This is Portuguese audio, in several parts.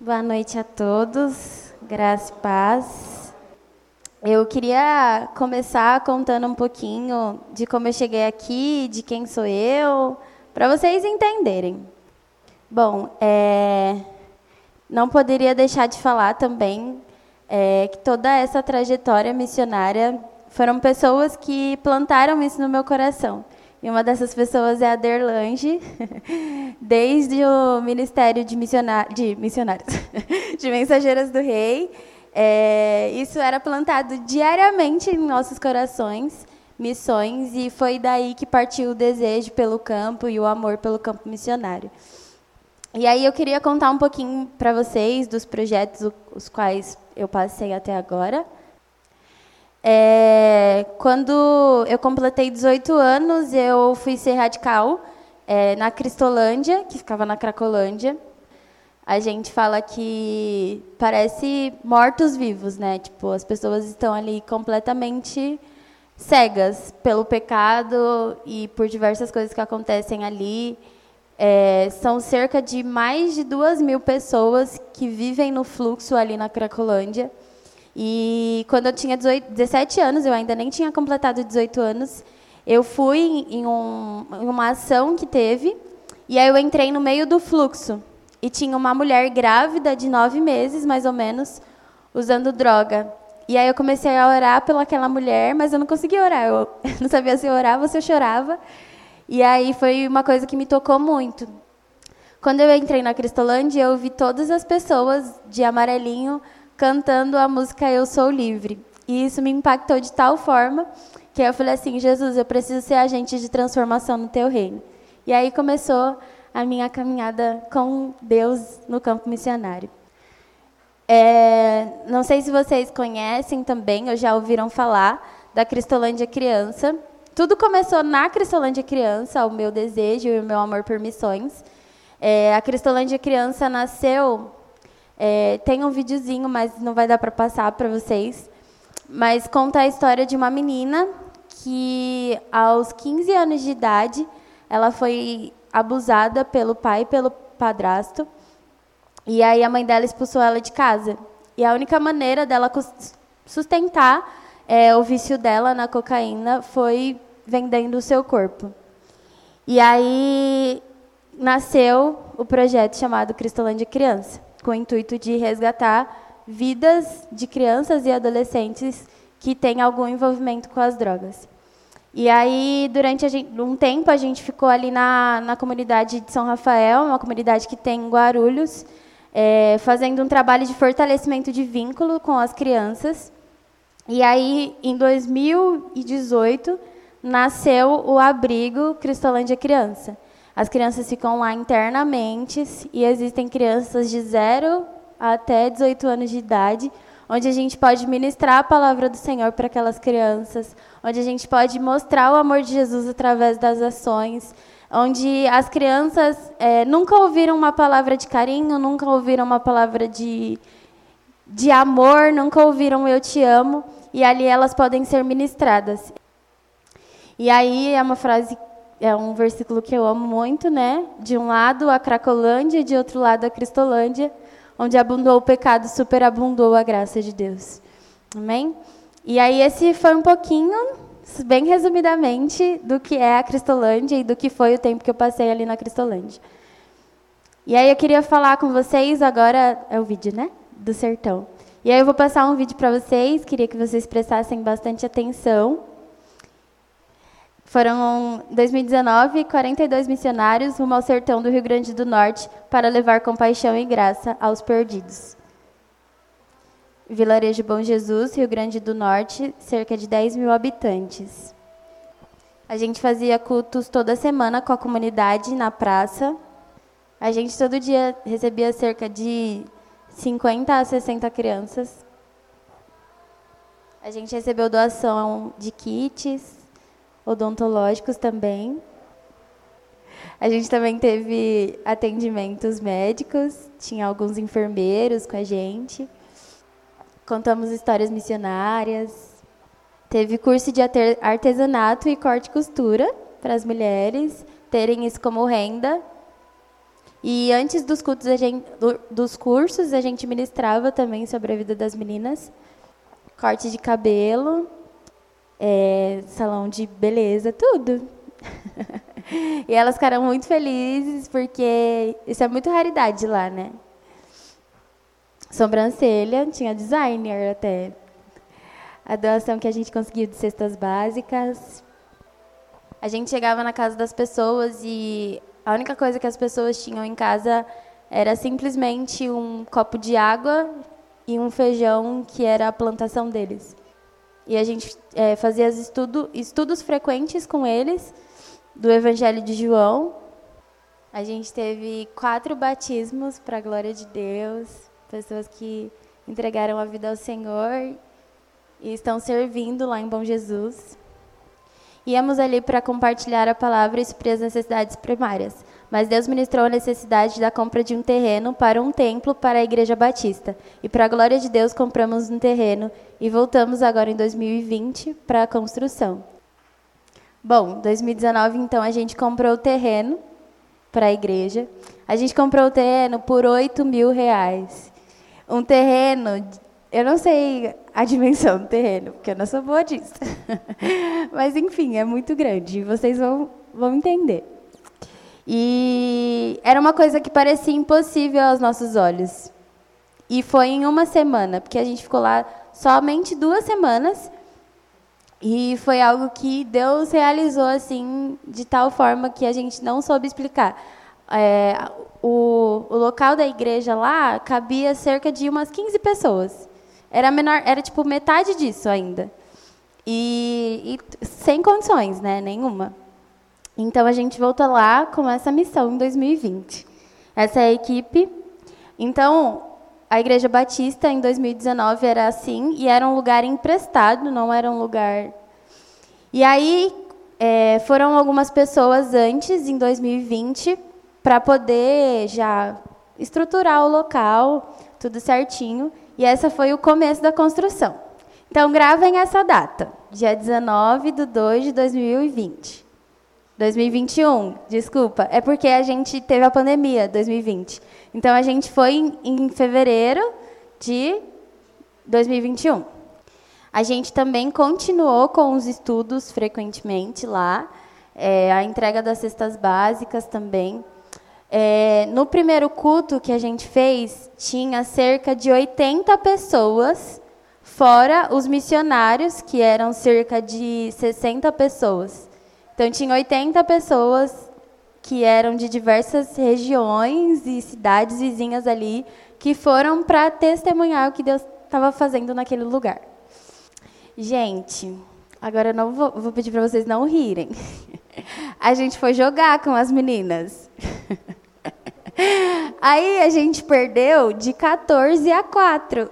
Boa noite a todos, graça e paz. Eu queria começar contando um pouquinho de como eu cheguei aqui, de quem sou eu, para vocês entenderem. Bom, é, não poderia deixar de falar também é, que toda essa trajetória missionária foram pessoas que plantaram isso no meu coração. E uma dessas pessoas é a Derlange, desde o Ministério de, de Missionários, de Mensageiras do Rei. É, isso era plantado diariamente em nossos corações, missões, e foi daí que partiu o desejo pelo campo e o amor pelo campo missionário. E aí eu queria contar um pouquinho para vocês dos projetos os quais eu passei até agora. É, quando eu completei 18 anos, eu fui ser radical é, na Cristolândia, que ficava na Cracolândia. A gente fala que parece mortos-vivos, né? Tipo, as pessoas estão ali completamente cegas pelo pecado e por diversas coisas que acontecem ali. É, são cerca de mais de duas mil pessoas que vivem no fluxo ali na Cracolândia. E quando eu tinha 18, 17 anos, eu ainda nem tinha completado 18 anos, eu fui em, um, em uma ação que teve, e aí eu entrei no meio do fluxo. E tinha uma mulher grávida de nove meses, mais ou menos, usando droga. E aí eu comecei a orar pelaquela mulher, mas eu não conseguia orar. Eu não sabia se eu orava se eu chorava. E aí foi uma coisa que me tocou muito. Quando eu entrei na Cristolândia, eu vi todas as pessoas de amarelinho cantando a música Eu Sou Livre. E isso me impactou de tal forma que eu falei assim: Jesus, eu preciso ser agente de transformação no teu reino. E aí começou a minha caminhada com Deus no campo missionário. É, não sei se vocês conhecem também, ou já ouviram falar da Cristolândia Criança. Tudo começou na Cristolândia Criança, o meu desejo e o meu amor por missões. É, a Cristolândia Criança nasceu é, tem um videozinho, mas não vai dar para passar para vocês. Mas conta a história de uma menina que, aos 15 anos de idade, ela foi abusada pelo pai e pelo padrasto. E aí a mãe dela expulsou ela de casa. E a única maneira dela sustentar é, o vício dela na cocaína foi vendendo o seu corpo. E aí nasceu o projeto chamado Cristolândia Criança com o intuito de resgatar vidas de crianças e adolescentes que têm algum envolvimento com as drogas. E aí, durante gente, um tempo, a gente ficou ali na, na comunidade de São Rafael, uma comunidade que tem em Guarulhos, é, fazendo um trabalho de fortalecimento de vínculo com as crianças. E aí, em 2018, nasceu o abrigo Cristolândia Criança. As crianças ficam lá internamente e existem crianças de 0 até 18 anos de idade, onde a gente pode ministrar a palavra do Senhor para aquelas crianças, onde a gente pode mostrar o amor de Jesus através das ações, onde as crianças é, nunca ouviram uma palavra de carinho, nunca ouviram uma palavra de, de amor, nunca ouviram eu te amo, e ali elas podem ser ministradas. E aí é uma frase é um versículo que eu amo muito, né? De um lado a Cracolândia e de outro lado a Cristolândia, onde abundou o pecado, superabundou a graça de Deus. Amém? E aí esse foi um pouquinho, bem resumidamente, do que é a Cristolândia e do que foi o tempo que eu passei ali na Cristolândia. E aí eu queria falar com vocês agora é o vídeo, né? Do sertão. E aí eu vou passar um vídeo para vocês, queria que vocês prestassem bastante atenção. Foram, em 2019, 42 missionários rumo ao sertão do Rio Grande do Norte para levar compaixão e graça aos perdidos. Vilarejo Bom Jesus, Rio Grande do Norte, cerca de 10 mil habitantes. A gente fazia cultos toda semana com a comunidade na praça. A gente todo dia recebia cerca de 50 a 60 crianças. A gente recebeu doação de kits, odontológicos também. A gente também teve atendimentos médicos, tinha alguns enfermeiros com a gente. Contamos histórias missionárias. Teve curso de artesanato e corte e costura para as mulheres terem isso como renda. E antes dos, cultos, gente, dos cursos, a gente ministrava também sobre a vida das meninas. Corte de cabelo, é, salão de beleza, tudo. e elas ficaram muito felizes, porque isso é muito raridade lá, né? Sobrancelha, tinha designer até. A doação que a gente conseguiu de cestas básicas. A gente chegava na casa das pessoas e a única coisa que as pessoas tinham em casa era simplesmente um copo de água e um feijão que era a plantação deles. E a gente é, fazia estudo, estudos frequentes com eles do Evangelho de João. A gente teve quatro batismos para a glória de Deus, pessoas que entregaram a vida ao Senhor e estão servindo lá em Bom Jesus. Íamos ali para compartilhar a palavra e suprir as necessidades primárias. Mas Deus ministrou a necessidade da compra de um terreno para um templo para a Igreja Batista. E, para a glória de Deus, compramos um terreno e voltamos agora em 2020 para a construção. Bom, 2019, então, a gente comprou o terreno para a igreja. A gente comprou o terreno por 8 mil reais. Um terreno eu não sei a dimensão do terreno, porque eu não sou boa disso. Mas, enfim, é muito grande. Vocês vão, vão entender. E era uma coisa que parecia impossível aos nossos olhos. E foi em uma semana, porque a gente ficou lá somente duas semanas. E foi algo que Deus realizou assim, de tal forma que a gente não soube explicar. É, o, o local da igreja lá cabia cerca de umas 15 pessoas. Era menor, era tipo metade disso ainda. E, e, sem condições, né? Nenhuma. Então a gente volta lá com essa missão em 2020. Essa é a equipe. Então, a Igreja Batista em 2019 era assim, e era um lugar emprestado, não era um lugar. E aí é, foram algumas pessoas antes, em 2020, para poder já estruturar o local, tudo certinho. E essa foi o começo da construção. Então, gravem essa data, dia 19 de 2 de 2020. 2021, desculpa, é porque a gente teve a pandemia, 2020. Então, a gente foi em, em fevereiro de 2021. A gente também continuou com os estudos frequentemente lá, é, a entrega das cestas básicas também. É, no primeiro culto que a gente fez, tinha cerca de 80 pessoas, fora os missionários, que eram cerca de 60 pessoas. Então, tinha 80 pessoas que eram de diversas regiões e cidades vizinhas ali, que foram para testemunhar o que Deus estava fazendo naquele lugar. Gente, agora eu não vou, vou pedir para vocês não rirem. A gente foi jogar com as meninas. Aí a gente perdeu de 14 a 4.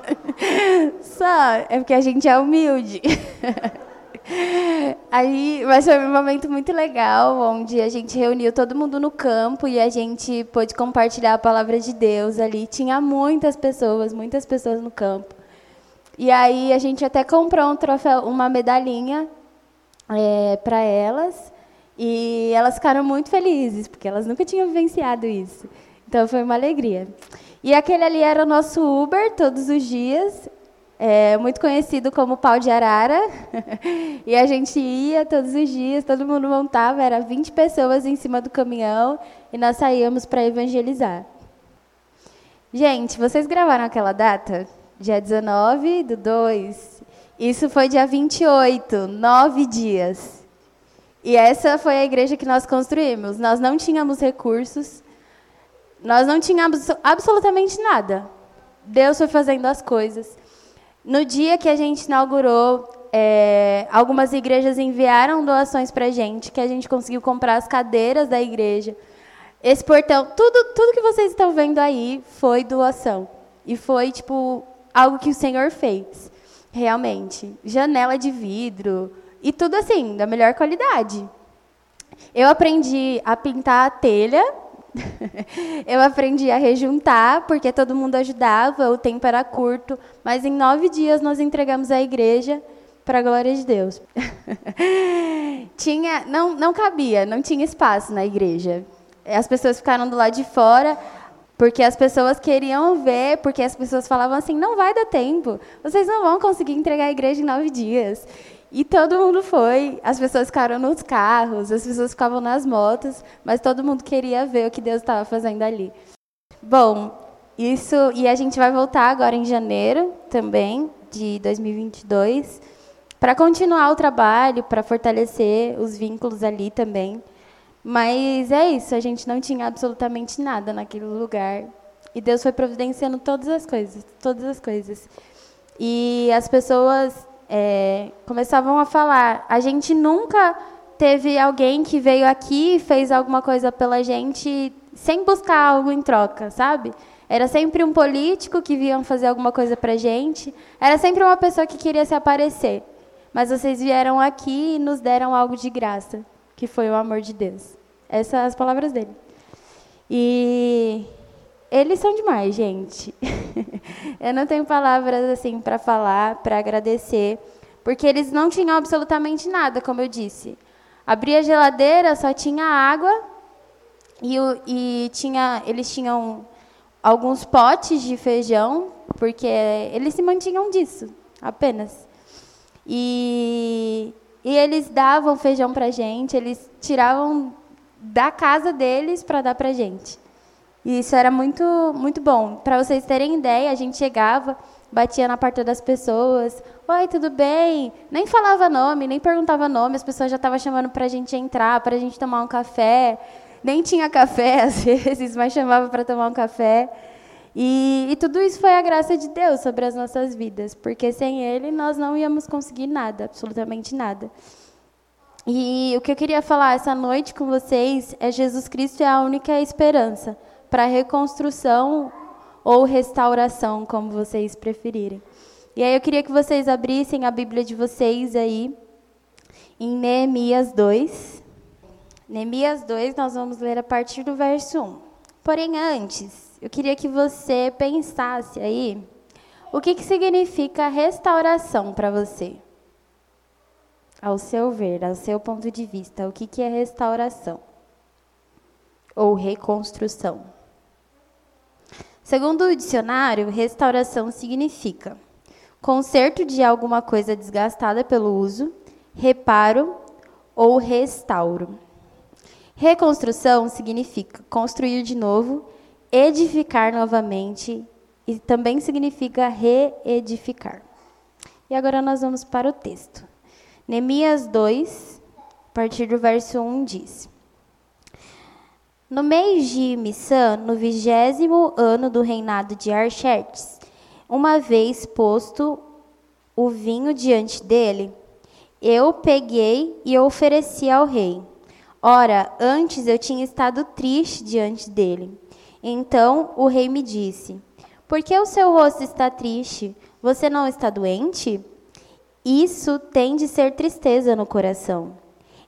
Só, é porque a gente é humilde. Aí, mas foi um momento muito legal, onde a gente reuniu todo mundo no campo e a gente pôde compartilhar a palavra de Deus ali. Tinha muitas pessoas, muitas pessoas no campo. E aí a gente até comprou um troféu, uma medalhinha é, para elas. E elas ficaram muito felizes, porque elas nunca tinham vivenciado isso. Então foi uma alegria. E aquele ali era o nosso Uber todos os dias, é, muito conhecido como Pau de Arara. e a gente ia todos os dias, todo mundo montava, era 20 pessoas em cima do caminhão e nós saíamos para evangelizar. Gente, vocês gravaram aquela data? Dia 19 do 2. Isso foi dia 28, nove dias. E essa foi a igreja que nós construímos. Nós não tínhamos recursos, nós não tínhamos absolutamente nada. Deus foi fazendo as coisas. No dia que a gente inaugurou, é, algumas igrejas enviaram doações para a gente, que a gente conseguiu comprar as cadeiras da igreja. Esse portão, tudo, tudo que vocês estão vendo aí foi doação. E foi, tipo, algo que o Senhor fez, realmente. Janela de vidro, e tudo assim, da melhor qualidade. Eu aprendi a pintar a telha, eu aprendi a rejuntar, porque todo mundo ajudava, o tempo era curto, mas em nove dias nós entregamos a igreja para a glória de Deus. tinha, não, não cabia, não tinha espaço na igreja. As pessoas ficaram do lado de fora, porque as pessoas queriam ver, porque as pessoas falavam assim: não vai dar tempo, vocês não vão conseguir entregar a igreja em nove dias. E todo mundo foi, as pessoas ficaram nos carros, as pessoas ficavam nas motos, mas todo mundo queria ver o que Deus estava fazendo ali. Bom, isso, e a gente vai voltar agora em janeiro também, de 2022, para continuar o trabalho, para fortalecer os vínculos ali também. Mas é isso, a gente não tinha absolutamente nada naquele lugar. E Deus foi providenciando todas as coisas, todas as coisas. E as pessoas é, começavam a falar: a gente nunca teve alguém que veio aqui e fez alguma coisa pela gente sem buscar algo em troca, sabe? Era sempre um político que vinha fazer alguma coisa para gente. Era sempre uma pessoa que queria se aparecer. Mas vocês vieram aqui e nos deram algo de graça que foi o amor de Deus. Essas são as palavras dele. E eles são demais, gente. Eu não tenho palavras assim para falar, para agradecer, porque eles não tinham absolutamente nada, como eu disse. Abria a geladeira, só tinha água e, e tinha, eles tinham alguns potes de feijão, porque eles se mantinham disso, apenas. E e eles davam feijão para gente, eles tiravam da casa deles para dar para gente. E isso era muito, muito bom. Para vocês terem ideia, a gente chegava, batia na porta das pessoas. Oi, tudo bem? Nem falava nome, nem perguntava nome. As pessoas já estavam chamando para a gente entrar, para a gente tomar um café. Nem tinha café às vezes, mas chamava para tomar um café. E, e, tudo isso foi a graça de Deus sobre as nossas vidas, porque sem Ele nós não íamos conseguir nada, absolutamente nada. E o que eu queria falar essa noite com vocês é Jesus Cristo é a única esperança para reconstrução ou restauração, como vocês preferirem. E aí eu queria que vocês abrissem a Bíblia de vocês aí em Neemias 2. Neemias 2, nós vamos ler a partir do verso 1. Porém, antes, eu queria que você pensasse aí o que, que significa restauração para você. Ao seu ver, ao seu ponto de vista, o que, que é restauração? Ou reconstrução? Segundo o dicionário, restauração significa conserto de alguma coisa desgastada pelo uso, reparo ou restauro. Reconstrução significa construir de novo, edificar novamente e também significa reedificar. E agora nós vamos para o texto. Neemias 2, a partir do verso 1 diz: No mês de Missan, no vigésimo ano do reinado de Arxerxes, uma vez posto o vinho diante dele, eu peguei e ofereci ao rei. Ora, antes eu tinha estado triste diante dele então o rei me disse: Por que o seu rosto está triste? Você não está doente? Isso tem de ser tristeza no coração.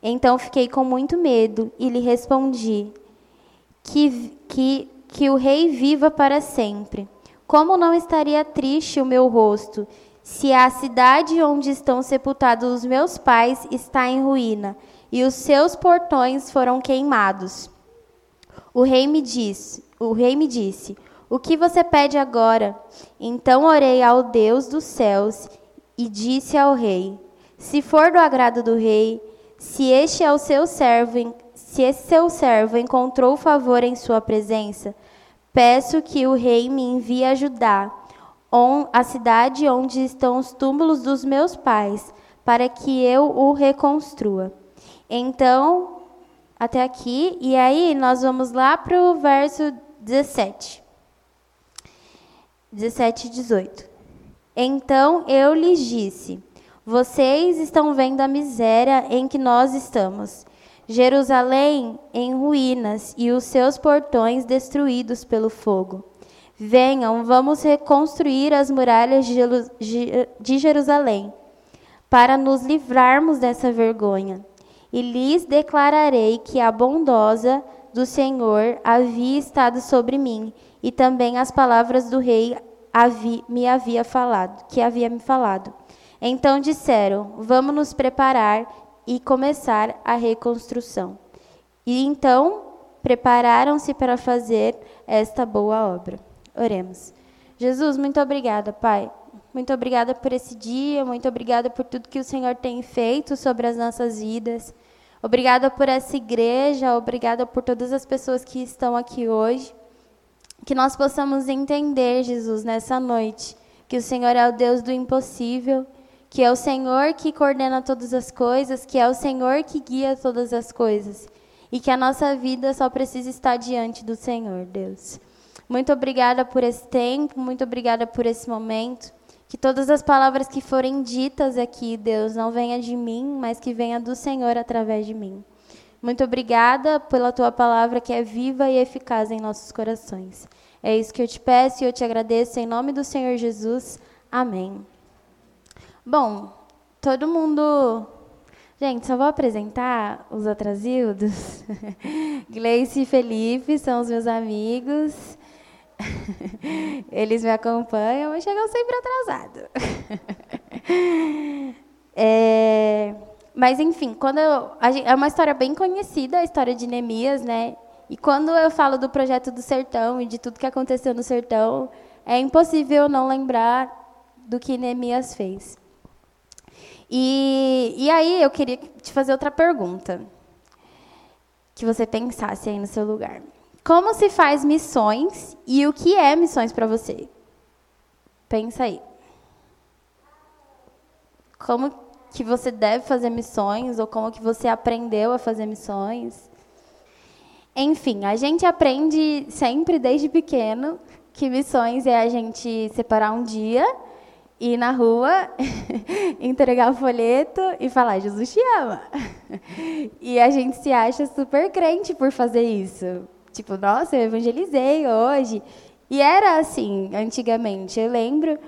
Então fiquei com muito medo e lhe respondi: Que, que, que o rei viva para sempre. Como não estaria triste o meu rosto, se a cidade onde estão sepultados os meus pais está em ruína e os seus portões foram queimados? O rei me disse: o rei me disse: O que você pede agora? Então orei ao Deus dos céus e disse ao rei: Se for do agrado do rei, se este é o seu servo, se esse seu servo encontrou favor em sua presença, peço que o rei me envie ajudar a cidade onde estão os túmulos dos meus pais, para que eu o reconstrua. Então, até aqui, e aí nós vamos lá para o verso 17. 17 e 18. Então eu lhes disse: Vocês estão vendo a miséria em que nós estamos. Jerusalém em ruínas e os seus portões destruídos pelo fogo. Venham, vamos reconstruir as muralhas de Jerusalém, para nos livrarmos dessa vergonha. E lhes declararei que a bondosa do Senhor havia estado sobre mim, e também as palavras do rei me havia falado, que havia me falado. Então disseram: Vamos nos preparar e começar a reconstrução. E então prepararam-se para fazer esta boa obra. Oremos. Jesus, muito obrigada, Pai. Muito obrigada por esse dia, muito obrigada por tudo que o Senhor tem feito sobre as nossas vidas. Obrigada por essa igreja, obrigada por todas as pessoas que estão aqui hoje. Que nós possamos entender, Jesus, nessa noite, que o Senhor é o Deus do impossível, que é o Senhor que coordena todas as coisas, que é o Senhor que guia todas as coisas, e que a nossa vida só precisa estar diante do Senhor, Deus. Muito obrigada por esse tempo, muito obrigada por esse momento. Que todas as palavras que forem ditas aqui, Deus, não venha de mim, mas que venha do Senhor através de mim. Muito obrigada pela tua palavra que é viva e eficaz em nossos corações. É isso que eu te peço e eu te agradeço em nome do Senhor Jesus. Amém. Bom, todo mundo. Gente, só vou apresentar os atrasildos. Gleice e Felipe são os meus amigos. Eles me acompanham, mas chegam sempre atrasados. é, mas, enfim, quando eu, é uma história bem conhecida, a história de Neemias, né? E quando eu falo do projeto do sertão e de tudo que aconteceu no sertão, é impossível não lembrar do que Neemias fez. E, e aí eu queria te fazer outra pergunta. Que você pensasse aí no seu lugar. Como se faz missões e o que é missões para você? Pensa aí. Como que você deve fazer missões ou como que você aprendeu a fazer missões? Enfim, a gente aprende sempre desde pequeno que missões é a gente separar um dia, ir na rua, entregar o folheto e falar Jesus te ama. E a gente se acha super crente por fazer isso. Tipo, nossa, eu evangelizei hoje. E era assim, antigamente. Eu lembro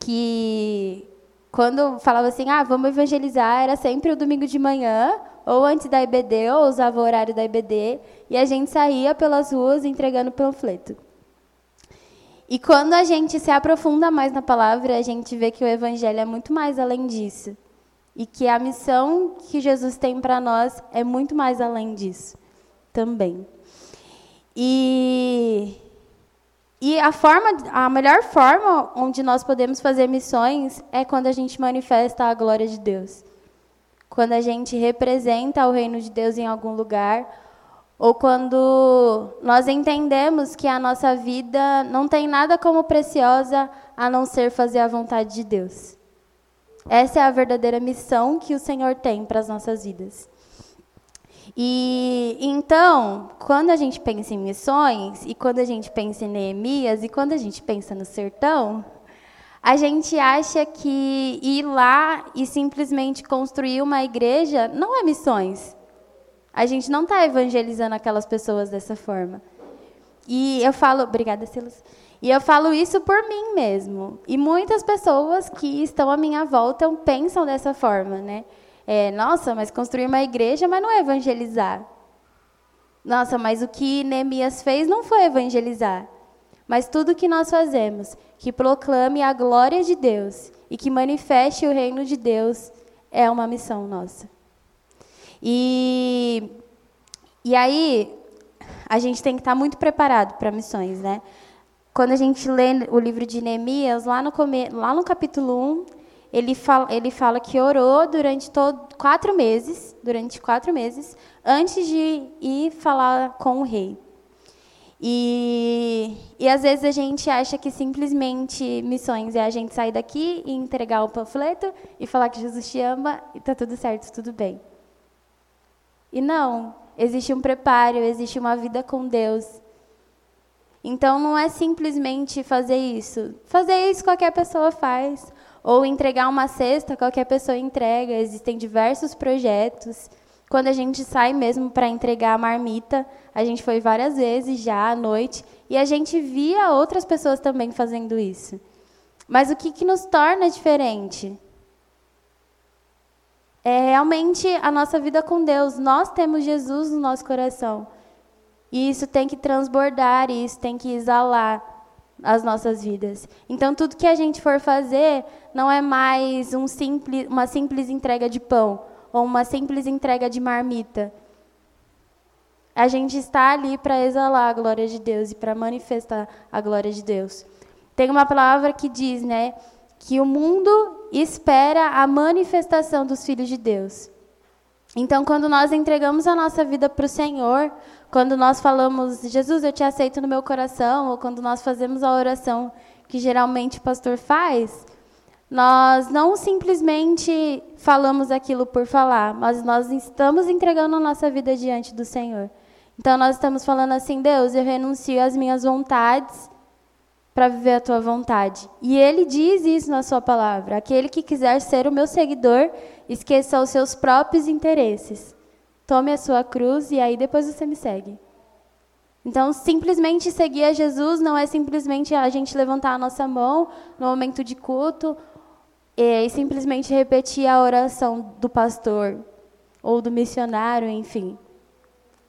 que quando falava assim, ah, vamos evangelizar, era sempre o domingo de manhã, ou antes da IBD, ou usava o horário da IBD, e a gente saía pelas ruas entregando panfleto. E quando a gente se aprofunda mais na palavra, a gente vê que o evangelho é muito mais além disso. E que a missão que Jesus tem para nós é muito mais além disso também. E, e a, forma, a melhor forma onde nós podemos fazer missões é quando a gente manifesta a glória de Deus. Quando a gente representa o reino de Deus em algum lugar, ou quando nós entendemos que a nossa vida não tem nada como preciosa a não ser fazer a vontade de Deus. Essa é a verdadeira missão que o Senhor tem para as nossas vidas. E então, quando a gente pensa em missões, e quando a gente pensa em Neemias, e quando a gente pensa no sertão, a gente acha que ir lá e simplesmente construir uma igreja não é missões. A gente não está evangelizando aquelas pessoas dessa forma. E eu falo, obrigada, Silas. E eu falo isso por mim mesmo. E muitas pessoas que estão à minha volta pensam dessa forma, né? é, nossa, mas construir uma igreja, mas não é evangelizar. Nossa, mas o que Neemias fez não foi evangelizar. Mas tudo que nós fazemos, que proclame a glória de Deus e que manifeste o reino de Deus, é uma missão nossa. E, e aí, a gente tem que estar muito preparado para missões, né? Quando a gente lê o livro de Neemias, lá no, lá no capítulo 1, ele fala, ele fala que orou durante todo, quatro meses, durante quatro meses, antes de ir falar com o rei. E, e às vezes a gente acha que simplesmente missões é a gente sair daqui e entregar o panfleto e falar que Jesus te ama e está tudo certo, tudo bem. E não, existe um preparo, existe uma vida com Deus. Então não é simplesmente fazer isso. Fazer isso qualquer pessoa faz. Ou entregar uma cesta, qualquer pessoa entrega. Existem diversos projetos. Quando a gente sai mesmo para entregar a marmita, a gente foi várias vezes já à noite e a gente via outras pessoas também fazendo isso. Mas o que, que nos torna diferente? É realmente a nossa vida com Deus. Nós temos Jesus no nosso coração. E isso tem que transbordar, e isso tem que exalar as nossas vidas. Então, tudo que a gente for fazer não é mais um simples, uma simples entrega de pão ou uma simples entrega de marmita. a gente está ali para exalar a glória de Deus e para manifestar a glória de Deus. Tem uma palavra que diz, né, que o mundo espera a manifestação dos filhos de Deus. Então, quando nós entregamos a nossa vida para o Senhor, quando nós falamos, Jesus, eu te aceito no meu coração, ou quando nós fazemos a oração que geralmente o pastor faz, nós não simplesmente falamos aquilo por falar, mas nós estamos entregando a nossa vida diante do Senhor. Então nós estamos falando assim, Deus, eu renuncio às minhas vontades para viver a tua vontade. E ele diz isso na sua palavra: aquele que quiser ser o meu seguidor, esqueça os seus próprios interesses. Tome a sua cruz e aí depois você me segue. Então, simplesmente seguir a Jesus não é simplesmente a gente levantar a nossa mão no momento de culto e simplesmente repetir a oração do pastor ou do missionário, enfim.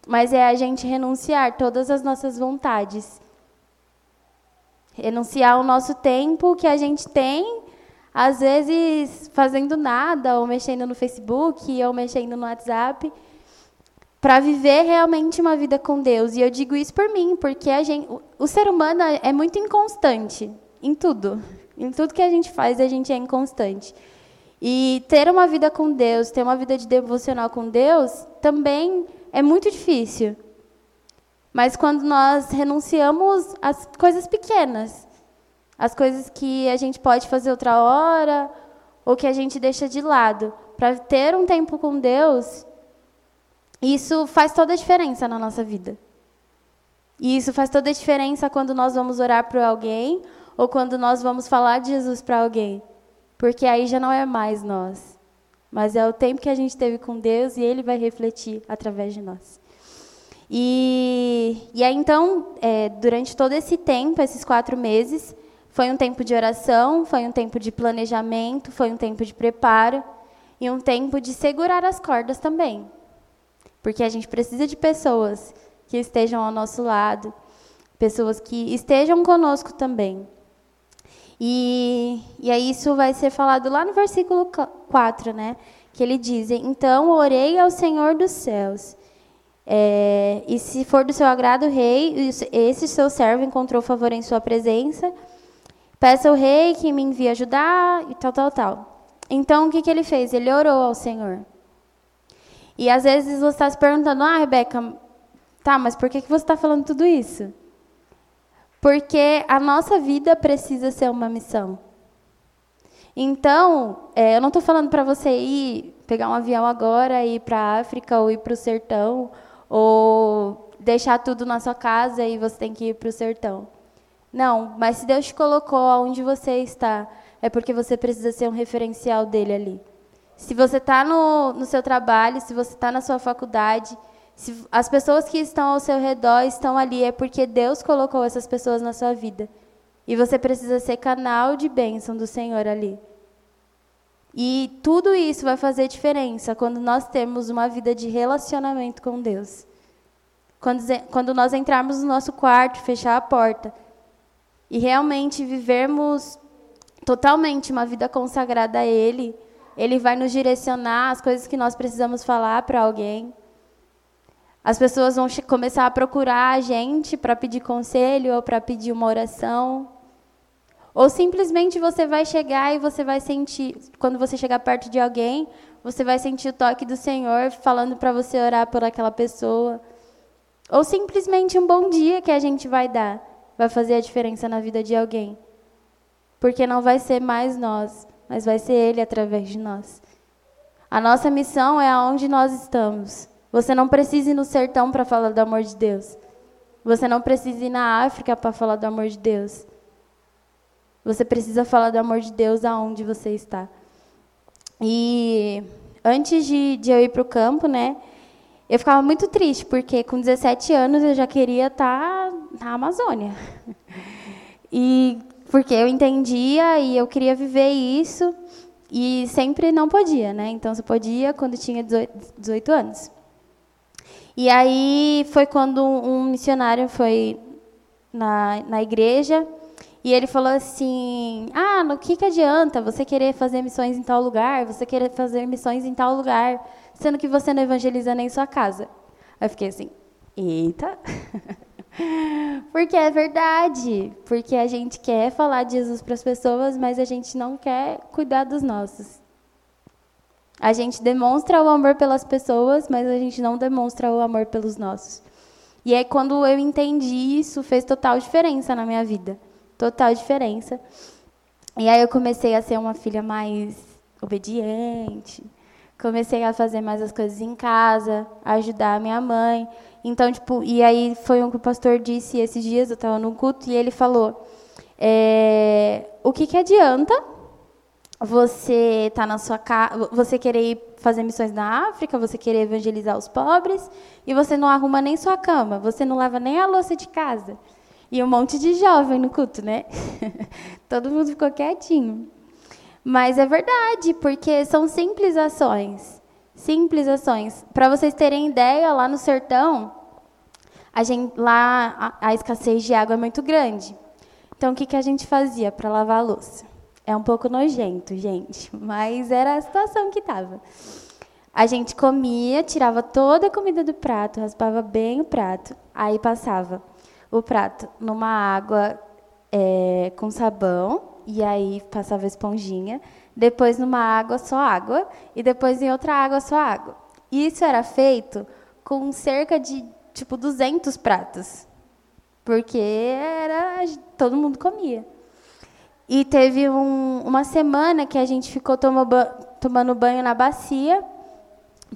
Mas é a gente renunciar todas as nossas vontades. Renunciar o nosso tempo que a gente tem, às vezes fazendo nada, ou mexendo no Facebook, ou mexendo no WhatsApp, para viver realmente uma vida com Deus. E eu digo isso por mim, porque a gente, o ser humano é muito inconstante em tudo. Em tudo que a gente faz, a gente é inconstante. E ter uma vida com Deus, ter uma vida de devocional com Deus, também é muito difícil. Mas quando nós renunciamos às coisas pequenas, as coisas que a gente pode fazer outra hora, ou que a gente deixa de lado, para ter um tempo com Deus, isso faz toda a diferença na nossa vida. E isso faz toda a diferença quando nós vamos orar para alguém ou quando nós vamos falar de Jesus para alguém. Porque aí já não é mais nós, mas é o tempo que a gente teve com Deus e Ele vai refletir através de nós. E, e aí, então, é, durante todo esse tempo, esses quatro meses, foi um tempo de oração, foi um tempo de planejamento, foi um tempo de preparo e um tempo de segurar as cordas também. Porque a gente precisa de pessoas que estejam ao nosso lado, pessoas que estejam conosco também. E, e aí isso vai ser falado lá no versículo 4, né? Que ele diz: Então orei ao Senhor dos céus. É, e se for do seu agrado, rei, esse seu servo encontrou favor em sua presença. Peça ao rei que me envie ajudar e tal, tal, tal. Então, o que, que ele fez? Ele orou ao Senhor. E às vezes você está se perguntando, ah, Rebeca, tá, mas por que, que você está falando tudo isso? Porque a nossa vida precisa ser uma missão. Então, é, eu não estou falando para você ir pegar um avião agora e ir para a África ou ir para o sertão ou deixar tudo na sua casa e você tem que ir para o sertão. Não, mas se Deus te colocou onde você está, é porque você precisa ser um referencial dele ali. Se você está no, no seu trabalho, se você está na sua faculdade, se as pessoas que estão ao seu redor estão ali, é porque Deus colocou essas pessoas na sua vida. E você precisa ser canal de bênção do Senhor ali. E tudo isso vai fazer diferença quando nós temos uma vida de relacionamento com Deus. Quando, quando nós entrarmos no nosso quarto, fechar a porta e realmente vivermos totalmente uma vida consagrada a Ele, Ele vai nos direcionar as coisas que nós precisamos falar para alguém. As pessoas vão começar a procurar a gente para pedir conselho ou para pedir uma oração. Ou simplesmente você vai chegar e você vai sentir, quando você chegar perto de alguém, você vai sentir o toque do Senhor falando para você orar por aquela pessoa. Ou simplesmente um bom dia que a gente vai dar vai fazer a diferença na vida de alguém. Porque não vai ser mais nós, mas vai ser Ele através de nós. A nossa missão é aonde nós estamos. Você não precisa ir no sertão para falar do amor de Deus. Você não precisa ir na África para falar do amor de Deus. Você precisa falar do amor de Deus aonde você está. E antes de, de eu ir para o campo, né, eu ficava muito triste, porque com 17 anos eu já queria estar na Amazônia. E porque eu entendia e eu queria viver isso e sempre não podia, né? Então só podia quando tinha 18 anos. E aí foi quando um missionário foi na, na igreja e ele falou assim: Ah, no que, que adianta você querer fazer missões em tal lugar, você querer fazer missões em tal lugar, sendo que você não evangeliza nem sua casa? Aí eu fiquei assim: Eita! Porque é verdade. Porque a gente quer falar de Jesus para as pessoas, mas a gente não quer cuidar dos nossos. A gente demonstra o amor pelas pessoas, mas a gente não demonstra o amor pelos nossos. E aí, quando eu entendi isso, fez total diferença na minha vida. Total diferença. E aí, eu comecei a ser uma filha mais obediente. Comecei a fazer mais as coisas em casa, ajudar a minha mãe. Então, tipo, e aí foi o que o pastor disse esses dias, eu estava no culto, e ele falou: é, o que, que adianta você tá na sua casa, você querer ir fazer missões na África, você querer evangelizar os pobres, e você não arruma nem sua cama, você não lava nem a louça de casa. E um monte de jovem no culto, né? Todo mundo ficou quietinho. Mas é verdade, porque são simples ações. Simples ações. Para vocês terem ideia, lá no sertão, a gente, lá a, a escassez de água é muito grande. Então, o que, que a gente fazia para lavar a louça? É um pouco nojento, gente, mas era a situação que estava. A gente comia, tirava toda a comida do prato, raspava bem o prato, aí passava o prato numa água é, com sabão, e aí passava esponjinha, depois numa água só água e depois em outra água só água. E isso era feito com cerca de tipo 200 pratos, porque era todo mundo comia. E teve um, uma semana que a gente ficou tomando banho na bacia,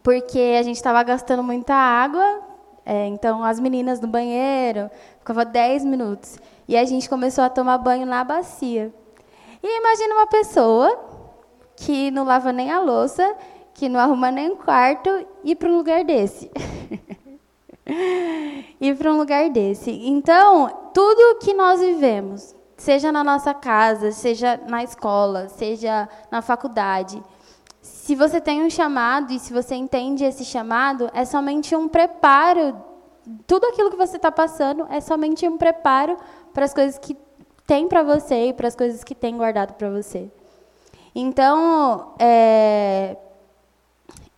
porque a gente estava gastando muita água. É, então, as meninas no banheiro, ficava 10 minutos. E a gente começou a tomar banho na bacia. E imagina uma pessoa que não lava nem a louça, que não arruma nem o quarto, ir para um lugar desse. ir para um lugar desse. Então, tudo que nós vivemos, seja na nossa casa, seja na escola, seja na faculdade, se você tem um chamado e se você entende esse chamado, é somente um preparo. Tudo aquilo que você está passando é somente um preparo para as coisas que tem para você e para as coisas que tem guardado para você. Então, é,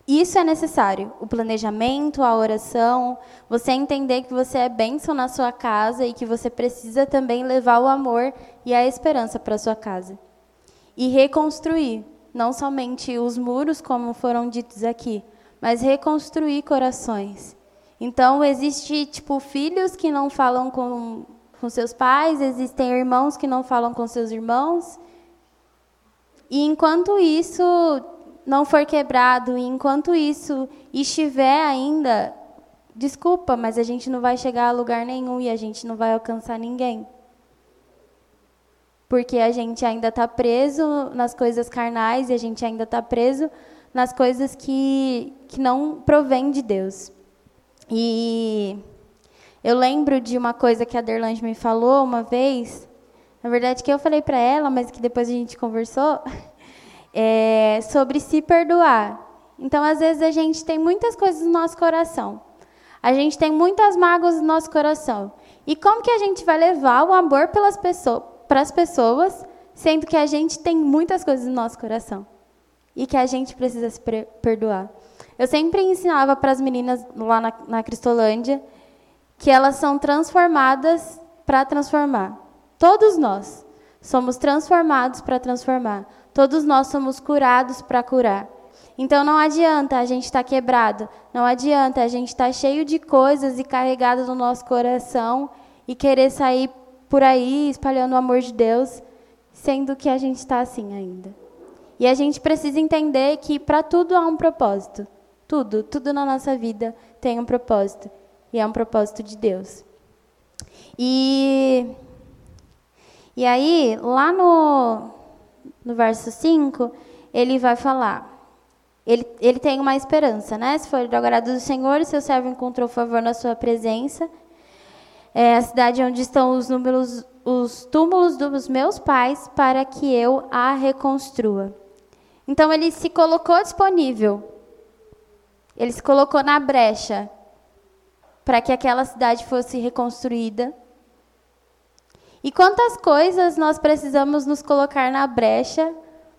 isso é necessário, o planejamento, a oração, você entender que você é bênção na sua casa e que você precisa também levar o amor e a esperança para sua casa. E reconstruir, não somente os muros, como foram ditos aqui, mas reconstruir corações. Então, existe, tipo, filhos que não falam com, com seus pais, existem irmãos que não falam com seus irmãos, e enquanto isso não for quebrado, e enquanto isso estiver ainda, desculpa, mas a gente não vai chegar a lugar nenhum e a gente não vai alcançar ninguém. Porque a gente ainda está preso nas coisas carnais e a gente ainda está preso nas coisas que, que não provém de Deus. E eu lembro de uma coisa que a Derlange me falou uma vez, na verdade, que eu falei para ela, mas que depois a gente conversou, é sobre se perdoar. Então, às vezes, a gente tem muitas coisas no nosso coração. A gente tem muitas mágoas no nosso coração. E como que a gente vai levar o amor pelas pessoas, para as pessoas, sendo que a gente tem muitas coisas no nosso coração? E que a gente precisa se perdoar. Eu sempre ensinava para as meninas lá na, na Cristolândia que elas são transformadas para transformar. Todos nós somos transformados para transformar. Todos nós somos curados para curar. Então não adianta a gente estar tá quebrado, não adianta a gente estar tá cheio de coisas e carregado no nosso coração e querer sair por aí espalhando o amor de Deus, sendo que a gente está assim ainda. E a gente precisa entender que para tudo há um propósito. Tudo, tudo na nossa vida tem um propósito. E é um propósito de Deus. E e aí, lá no, no verso 5, ele vai falar. Ele, ele tem uma esperança, né? Se for do agrado do Senhor, seu servo encontrou favor na sua presença. É a cidade onde estão os números, os túmulos dos meus pais, para que eu a reconstrua. Então ele se colocou disponível. Ele se colocou na brecha para que aquela cidade fosse reconstruída e quantas coisas nós precisamos nos colocar na brecha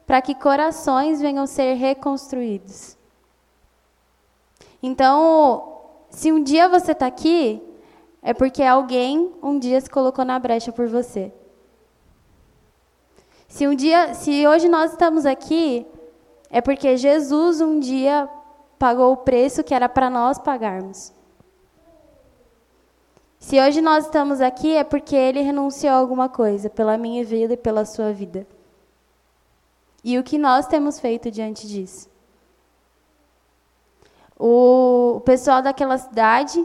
para que corações venham ser reconstruídos? Então, Se um dia você está aqui, é porque alguém um dia se colocou na brecha por você. Se um dia, se hoje nós estamos aqui, é porque Jesus um dia pagou o preço que era para nós pagarmos. Se hoje nós estamos aqui, é porque ele renunciou a alguma coisa pela minha vida e pela sua vida. E o que nós temos feito diante disso? O, pessoal daquela cidade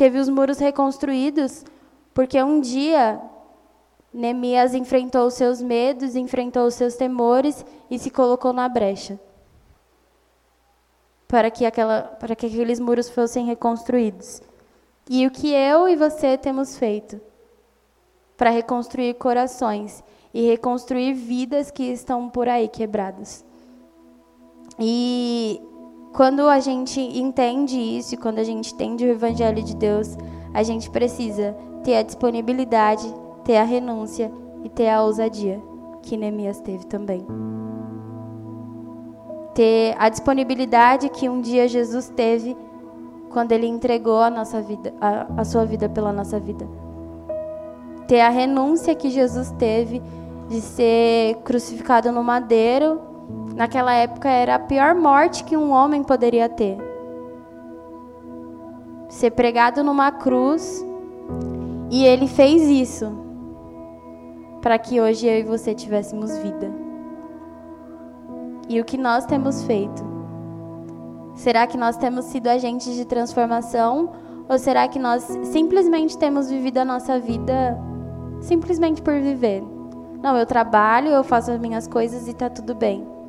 teve os muros reconstruídos porque um dia Neemias enfrentou os seus medos, enfrentou os seus temores e se colocou na brecha para que, aquela, para que aqueles muros fossem reconstruídos. E o que eu e você temos feito para reconstruir corações e reconstruir vidas que estão por aí quebradas. E quando a gente entende isso, quando a gente entende o Evangelho de Deus, a gente precisa ter a disponibilidade, ter a renúncia e ter a ousadia que Neemias teve também. Ter a disponibilidade que um dia Jesus teve quando ele entregou a nossa vida, a, a sua vida pela nossa vida. Ter a renúncia que Jesus teve de ser crucificado no madeiro naquela época era a pior morte que um homem poderia ter. Ser pregado numa cruz. E ele fez isso para que hoje eu e você tivéssemos vida. E o que nós temos feito? Será que nós temos sido agentes de transformação? Ou será que nós simplesmente temos vivido a nossa vida simplesmente por viver? Não, eu trabalho, eu faço as minhas coisas e está tudo bem.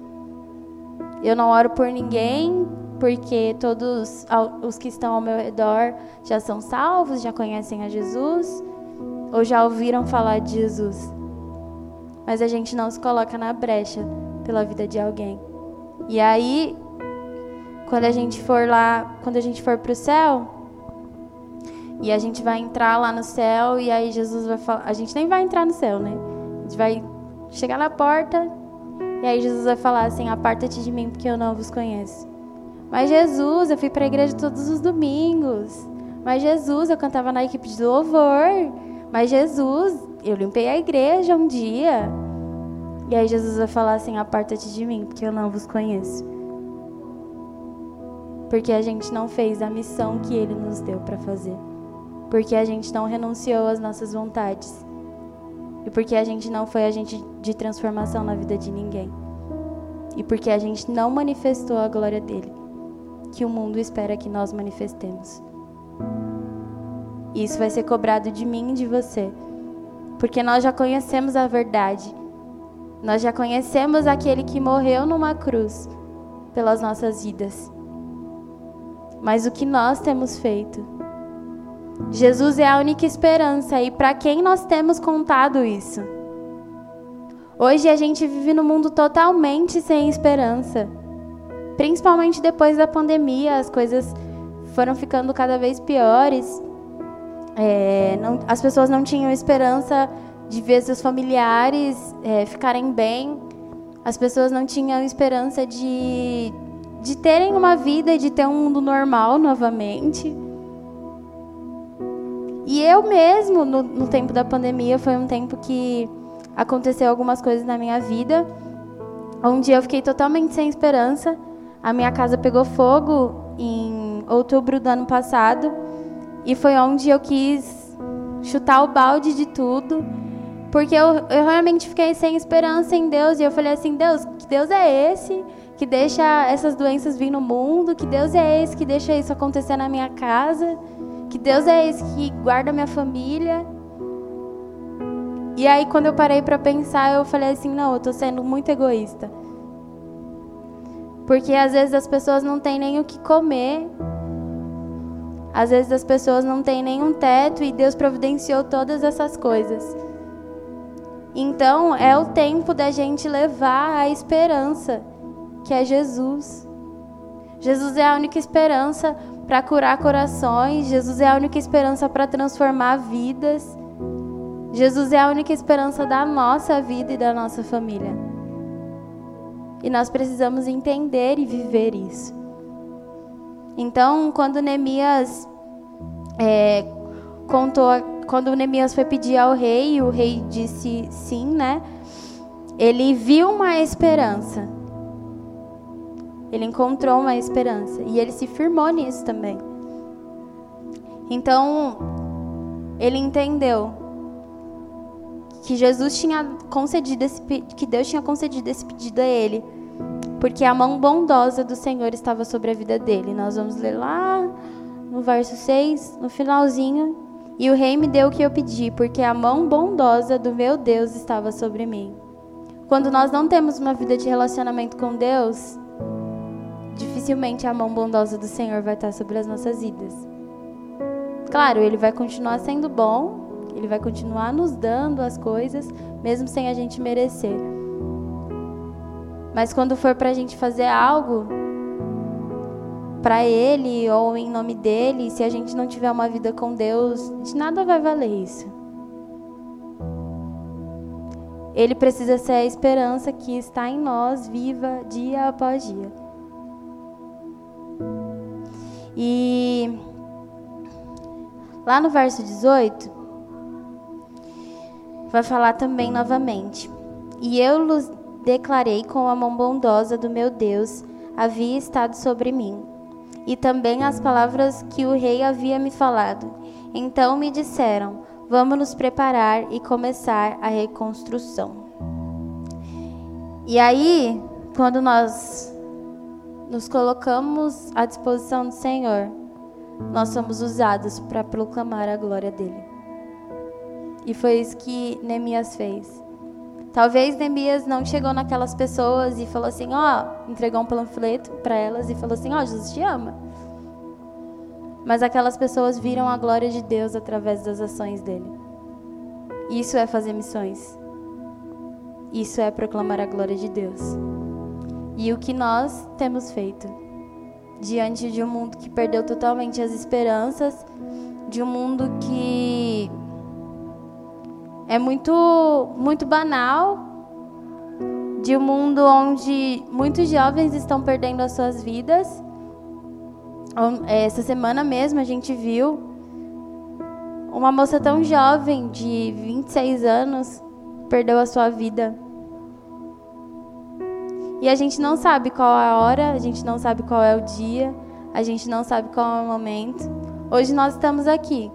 Eu não oro por ninguém, porque todos os que estão ao meu redor já são salvos, já conhecem a Jesus, ou já ouviram falar de Jesus. Mas a gente não se coloca na brecha pela vida de alguém. E aí, quando a gente for lá, quando a gente for para o céu, e a gente vai entrar lá no céu, e aí Jesus vai falar. A gente nem vai entrar no céu, né? A gente vai chegar na porta, e aí Jesus vai falar assim: Aparta-te de mim, porque eu não vos conheço. Mas Jesus, eu fui para a igreja todos os domingos. Mas Jesus, eu cantava na equipe de louvor. Mas Jesus, eu limpei a igreja um dia. E aí Jesus vai falar assim: Aparta-te de mim, porque eu não vos conheço. Porque a gente não fez a missão que ele nos deu para fazer. Porque a gente não renunciou às nossas vontades. E porque a gente não foi agente de transformação na vida de ninguém. E porque a gente não manifestou a glória dele, que o mundo espera que nós manifestemos. E isso vai ser cobrado de mim e de você. Porque nós já conhecemos a verdade. Nós já conhecemos aquele que morreu numa cruz pelas nossas vidas. Mas o que nós temos feito? Jesus é a única esperança e para quem nós temos contado isso? Hoje a gente vive num mundo totalmente sem esperança. Principalmente depois da pandemia, as coisas foram ficando cada vez piores. É, não, as pessoas não tinham esperança de ver seus familiares é, ficarem bem. As pessoas não tinham esperança de, de terem uma vida e de ter um mundo normal novamente. E eu mesmo, no, no tempo da pandemia, foi um tempo que aconteceu algumas coisas na minha vida. Dia eu fiquei totalmente sem esperança. A minha casa pegou fogo em outubro do ano passado. E foi onde eu quis chutar o balde de tudo. Porque eu, eu realmente fiquei sem esperança em Deus. E eu falei assim: Deus, que Deus é esse que deixa essas doenças vir no mundo? Que Deus é esse que deixa isso acontecer na minha casa? Que Deus é esse que guarda minha família. E aí quando eu parei para pensar, eu falei assim, não, eu tô sendo muito egoísta. Porque às vezes as pessoas não têm nem o que comer. Às vezes as pessoas não têm nenhum teto e Deus providenciou todas essas coisas. Então é o tempo da gente levar a esperança, que é Jesus. Jesus é a única esperança para curar corações. Jesus é a única esperança para transformar vidas. Jesus é a única esperança da nossa vida e da nossa família. E nós precisamos entender e viver isso. Então, quando Neemias é, contou quando Neemias foi pedir ao rei, o rei disse sim, né? Ele viu uma esperança. Ele encontrou uma esperança e ele se firmou nisso também. Então, ele entendeu que Jesus tinha concedido esse que Deus tinha concedido esse pedido a ele, porque a mão bondosa do Senhor estava sobre a vida dele. Nós vamos ler lá no verso 6, no finalzinho, e o rei me deu o que eu pedi, porque a mão bondosa do meu Deus estava sobre mim. Quando nós não temos uma vida de relacionamento com Deus, dificilmente a mão bondosa do Senhor vai estar sobre as nossas vidas. Claro, ele vai continuar sendo bom, ele vai continuar nos dando as coisas, mesmo sem a gente merecer. Mas quando for para a gente fazer algo para Ele ou em nome dele, se a gente não tiver uma vida com Deus, de nada vai valer isso. Ele precisa ser a esperança que está em nós, viva dia após dia. E lá no verso 18, vai falar também novamente. E eu lhes declarei com a mão bondosa do meu Deus havia estado sobre mim, e também as palavras que o rei havia me falado. Então me disseram: Vamos nos preparar e começar a reconstrução. E aí, quando nós nos colocamos à disposição do Senhor, nós somos usados para proclamar a glória dele. E foi isso que Neemias fez. Talvez Neemias não chegou naquelas pessoas e falou assim, ó, oh, entregou um panfleto para elas e falou assim, ó, oh, Jesus te ama. Mas aquelas pessoas viram a glória de Deus através das ações dele. Isso é fazer missões. Isso é proclamar a glória de Deus. E o que nós temos feito diante de um mundo que perdeu totalmente as esperanças, de um mundo que é muito, muito banal de um mundo onde muitos jovens estão perdendo as suas vidas. Essa semana mesmo a gente viu uma moça tão jovem, de 26 anos, perdeu a sua vida. E a gente não sabe qual é a hora, a gente não sabe qual é o dia, a gente não sabe qual é o momento. Hoje nós estamos aqui,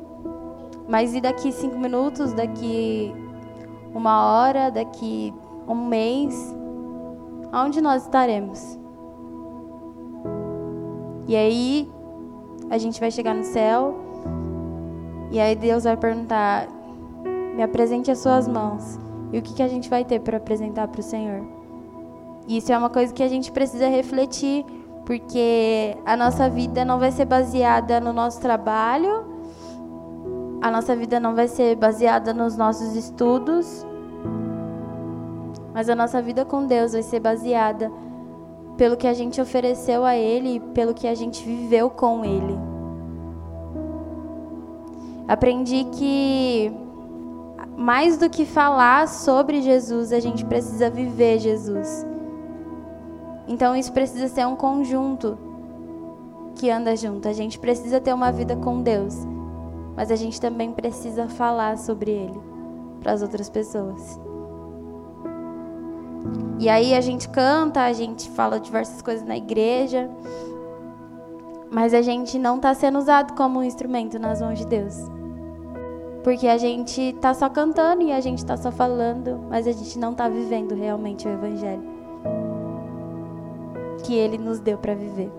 mas e daqui cinco minutos, daqui uma hora, daqui um mês, aonde nós estaremos? E aí a gente vai chegar no céu e aí Deus vai perguntar: me apresente as suas mãos. E o que, que a gente vai ter para apresentar para o Senhor? Isso é uma coisa que a gente precisa refletir, porque a nossa vida não vai ser baseada no nosso trabalho a nossa vida não vai ser baseada nos nossos estudos, mas a nossa vida com Deus vai ser baseada pelo que a gente ofereceu a Ele pelo que a gente viveu com Ele. Aprendi que mais do que falar sobre Jesus, a gente precisa viver Jesus. Então isso precisa ser um conjunto que anda junto. A gente precisa ter uma vida com Deus mas a gente também precisa falar sobre ele para as outras pessoas. E aí a gente canta, a gente fala diversas coisas na igreja, mas a gente não está sendo usado como um instrumento nas mãos de Deus. Porque a gente está só cantando e a gente está só falando, mas a gente não está vivendo realmente o Evangelho que Ele nos deu para viver.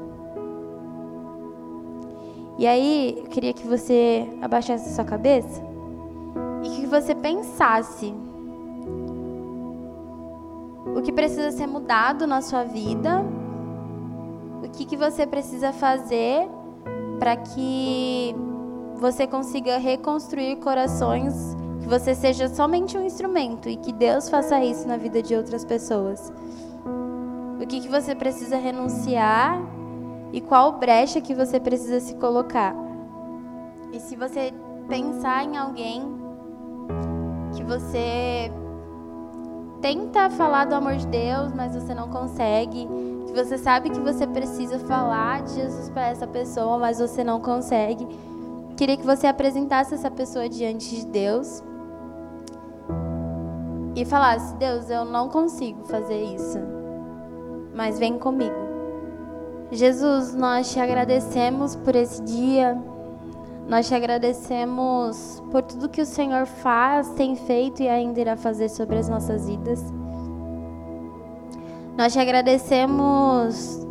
E aí, eu queria que você abaixasse a sua cabeça e que você pensasse o que precisa ser mudado na sua vida, o que, que você precisa fazer para que você consiga reconstruir corações, que você seja somente um instrumento e que Deus faça isso na vida de outras pessoas. O que, que você precisa renunciar e qual brecha que você precisa se colocar. E se você pensar em alguém que você tenta falar do amor de Deus, mas você não consegue, que você sabe que você precisa falar de Jesus para essa pessoa, mas você não consegue, queria que você apresentasse essa pessoa diante de Deus e falasse: Deus, eu não consigo fazer isso, mas vem comigo. Jesus, nós te agradecemos por esse dia. Nós te agradecemos por tudo que o Senhor faz, tem feito e ainda irá fazer sobre as nossas vidas. Nós te agradecemos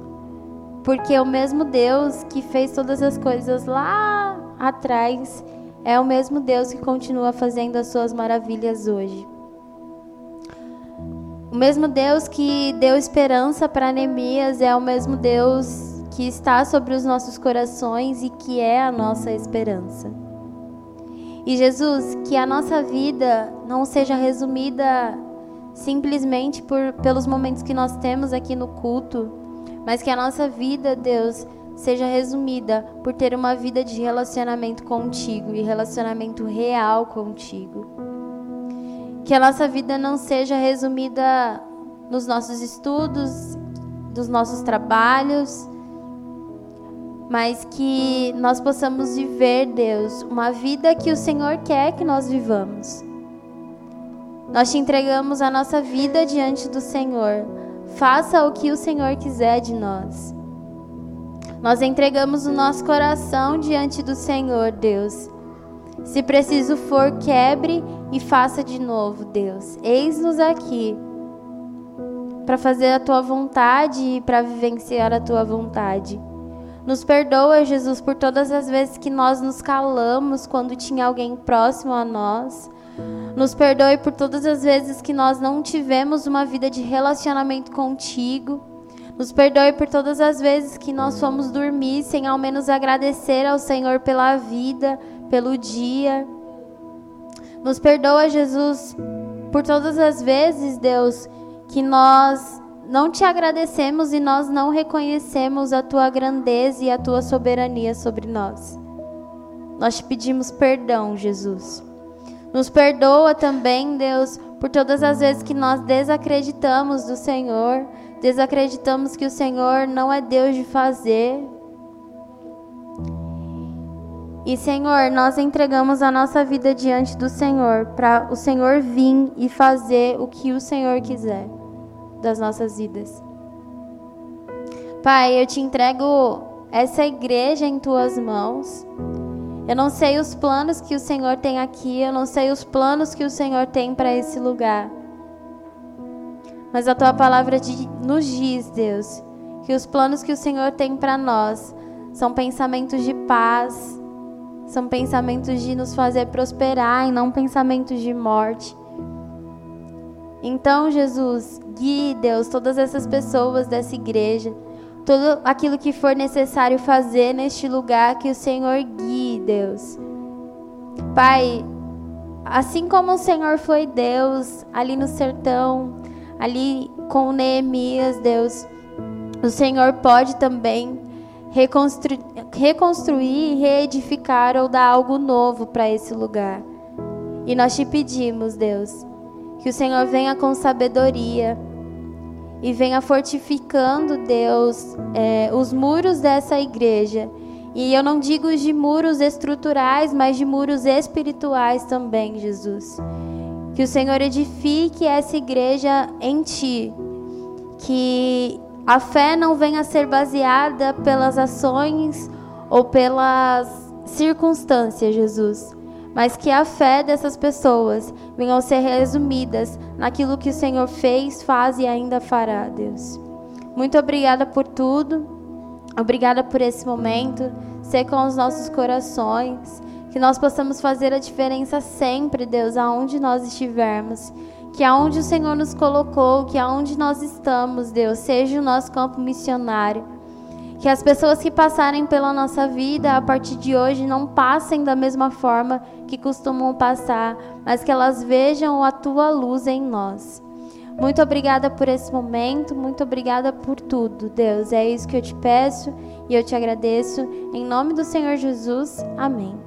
porque o mesmo Deus que fez todas as coisas lá atrás é o mesmo Deus que continua fazendo as suas maravilhas hoje. O mesmo Deus que deu esperança para Neemias é o mesmo Deus que está sobre os nossos corações e que é a nossa esperança. E Jesus, que a nossa vida não seja resumida simplesmente por, pelos momentos que nós temos aqui no culto, mas que a nossa vida, Deus, seja resumida por ter uma vida de relacionamento contigo e relacionamento real contigo. Que a nossa vida não seja resumida nos nossos estudos, dos nossos trabalhos, mas que nós possamos viver, Deus, uma vida que o Senhor quer que nós vivamos. Nós te entregamos a nossa vida diante do Senhor. Faça o que o Senhor quiser de nós. Nós entregamos o nosso coração diante do Senhor, Deus. Se preciso for, quebre e faça de novo, Deus. Eis-nos aqui para fazer a tua vontade e para vivenciar a tua vontade. Nos perdoa, Jesus, por todas as vezes que nós nos calamos quando tinha alguém próximo a nós. Nos perdoe por todas as vezes que nós não tivemos uma vida de relacionamento contigo. Nos perdoe por todas as vezes que nós fomos dormir sem ao menos agradecer ao Senhor pela vida, pelo dia. Nos perdoa, Jesus, por todas as vezes, Deus, que nós não te agradecemos e nós não reconhecemos a tua grandeza e a tua soberania sobre nós. Nós te pedimos perdão, Jesus. Nos perdoa também, Deus, por todas as vezes que nós desacreditamos do Senhor, desacreditamos que o Senhor não é Deus de fazer, e Senhor, nós entregamos a nossa vida diante do Senhor, para o Senhor vir e fazer o que o Senhor quiser das nossas vidas. Pai, eu te entrego essa igreja em tuas mãos. Eu não sei os planos que o Senhor tem aqui, eu não sei os planos que o Senhor tem para esse lugar. Mas a tua palavra nos diz, Deus, que os planos que o Senhor tem para nós são pensamentos de paz, são pensamentos de nos fazer prosperar e não pensamentos de morte. Então, Jesus, guie, Deus, todas essas pessoas dessa igreja, tudo aquilo que for necessário fazer neste lugar, que o Senhor guie, Deus. Pai, assim como o Senhor foi Deus ali no sertão, ali com Neemias, Deus, o Senhor pode também reconstru reconstruir, reedificar ou dar algo novo para esse lugar. E nós te pedimos, Deus, que o Senhor venha com sabedoria e venha fortificando, Deus, é, os muros dessa igreja. E eu não digo de muros estruturais, mas de muros espirituais também, Jesus. Que o Senhor edifique essa igreja em Ti. Que a fé não venha a ser baseada pelas ações ou pelas circunstâncias, Jesus, mas que a fé dessas pessoas venham a ser resumidas naquilo que o Senhor fez, faz e ainda fará, Deus. Muito obrigada por tudo. Obrigada por esse momento. Ser com os nossos corações. Que nós possamos fazer a diferença sempre, Deus, aonde nós estivermos que aonde o Senhor nos colocou, que aonde nós estamos, Deus, seja o nosso campo missionário. Que as pessoas que passarem pela nossa vida a partir de hoje não passem da mesma forma que costumam passar, mas que elas vejam a tua luz em nós. Muito obrigada por esse momento, muito obrigada por tudo, Deus. É isso que eu te peço e eu te agradeço. Em nome do Senhor Jesus, amém.